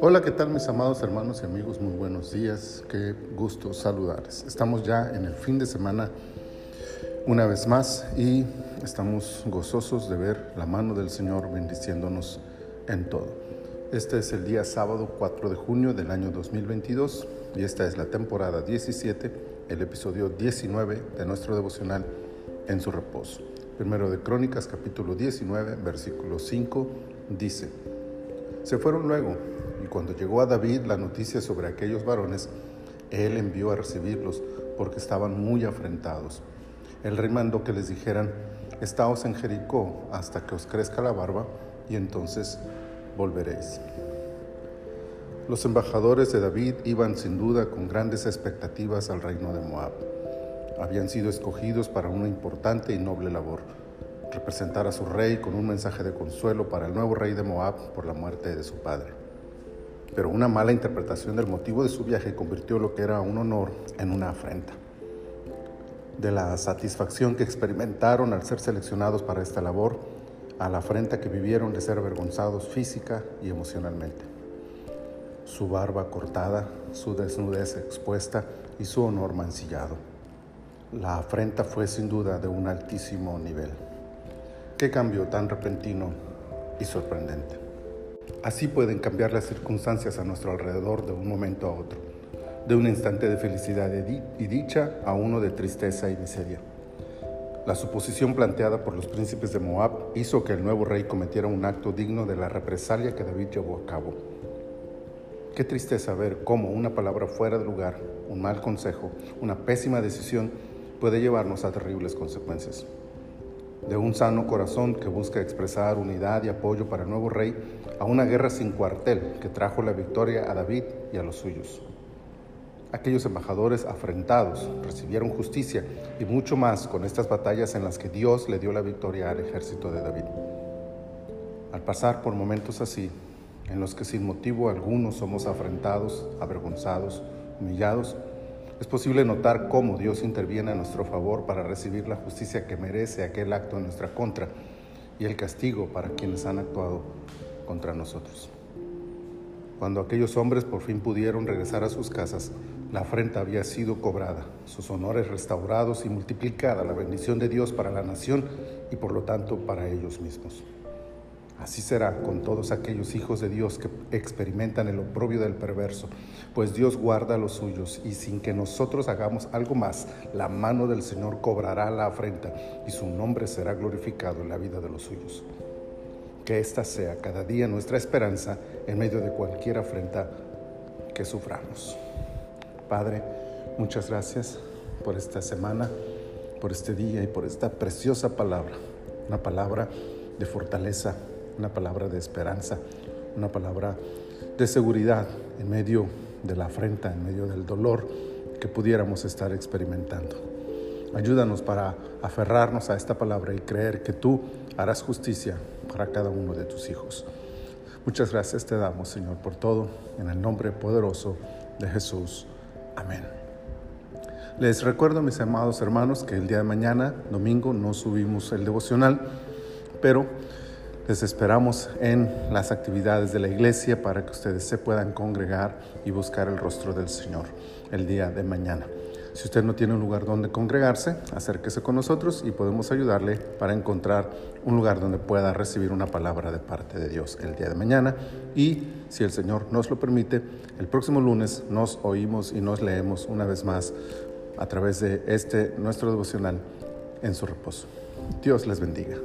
Hola, ¿qué tal mis amados hermanos y amigos? Muy buenos días, qué gusto saludarles. Estamos ya en el fin de semana una vez más y estamos gozosos de ver la mano del Señor bendiciéndonos en todo. Este es el día sábado 4 de junio del año 2022 y esta es la temporada 17, el episodio 19 de nuestro devocional en su reposo. Primero de Crónicas capítulo 19, versículo 5 dice, se fueron luego y cuando llegó a David la noticia sobre aquellos varones, él envió a recibirlos porque estaban muy afrentados. El rey mandó que les dijeran, estaos en Jericó hasta que os crezca la barba y entonces volveréis. Los embajadores de David iban sin duda con grandes expectativas al reino de Moab. Habían sido escogidos para una importante y noble labor, representar a su rey con un mensaje de consuelo para el nuevo rey de Moab por la muerte de su padre pero una mala interpretación del motivo de su viaje convirtió lo que era un honor en una afrenta. De la satisfacción que experimentaron al ser seleccionados para esta labor, a la afrenta que vivieron de ser avergonzados física y emocionalmente. Su barba cortada, su desnudez expuesta y su honor mancillado. La afrenta fue sin duda de un altísimo nivel. Qué cambio tan repentino y sorprendente. Así pueden cambiar las circunstancias a nuestro alrededor de un momento a otro, de un instante de felicidad y dicha a uno de tristeza y miseria. La suposición planteada por los príncipes de Moab hizo que el nuevo rey cometiera un acto digno de la represalia que David llevó a cabo. Qué tristeza ver cómo una palabra fuera de lugar, un mal consejo, una pésima decisión puede llevarnos a terribles consecuencias de un sano corazón que busca expresar unidad y apoyo para el nuevo rey, a una guerra sin cuartel que trajo la victoria a David y a los suyos. Aquellos embajadores afrentados recibieron justicia y mucho más con estas batallas en las que Dios le dio la victoria al ejército de David. Al pasar por momentos así, en los que sin motivo alguno somos afrentados, avergonzados, humillados, es posible notar cómo Dios interviene a nuestro favor para recibir la justicia que merece aquel acto en nuestra contra y el castigo para quienes han actuado contra nosotros. Cuando aquellos hombres por fin pudieron regresar a sus casas, la afrenta había sido cobrada, sus honores restaurados y multiplicada la bendición de Dios para la nación y por lo tanto para ellos mismos. Así será con todos aquellos hijos de Dios que experimentan el oprobio del perverso, pues Dios guarda los suyos y sin que nosotros hagamos algo más, la mano del Señor cobrará la afrenta y su nombre será glorificado en la vida de los suyos. Que esta sea cada día nuestra esperanza en medio de cualquier afrenta que suframos. Padre, muchas gracias por esta semana, por este día y por esta preciosa palabra, una palabra de fortaleza una palabra de esperanza, una palabra de seguridad en medio de la afrenta, en medio del dolor que pudiéramos estar experimentando. Ayúdanos para aferrarnos a esta palabra y creer que tú harás justicia para cada uno de tus hijos. Muchas gracias te damos, Señor, por todo, en el nombre poderoso de Jesús. Amén. Les recuerdo, mis amados hermanos, que el día de mañana, domingo, no subimos el devocional, pero les esperamos en las actividades de la iglesia para que ustedes se puedan congregar y buscar el rostro del Señor el día de mañana. Si usted no tiene un lugar donde congregarse, acérquese con nosotros y podemos ayudarle para encontrar un lugar donde pueda recibir una palabra de parte de Dios el día de mañana. Y si el Señor nos lo permite, el próximo lunes nos oímos y nos leemos una vez más a través de este nuestro devocional en su reposo. Dios les bendiga.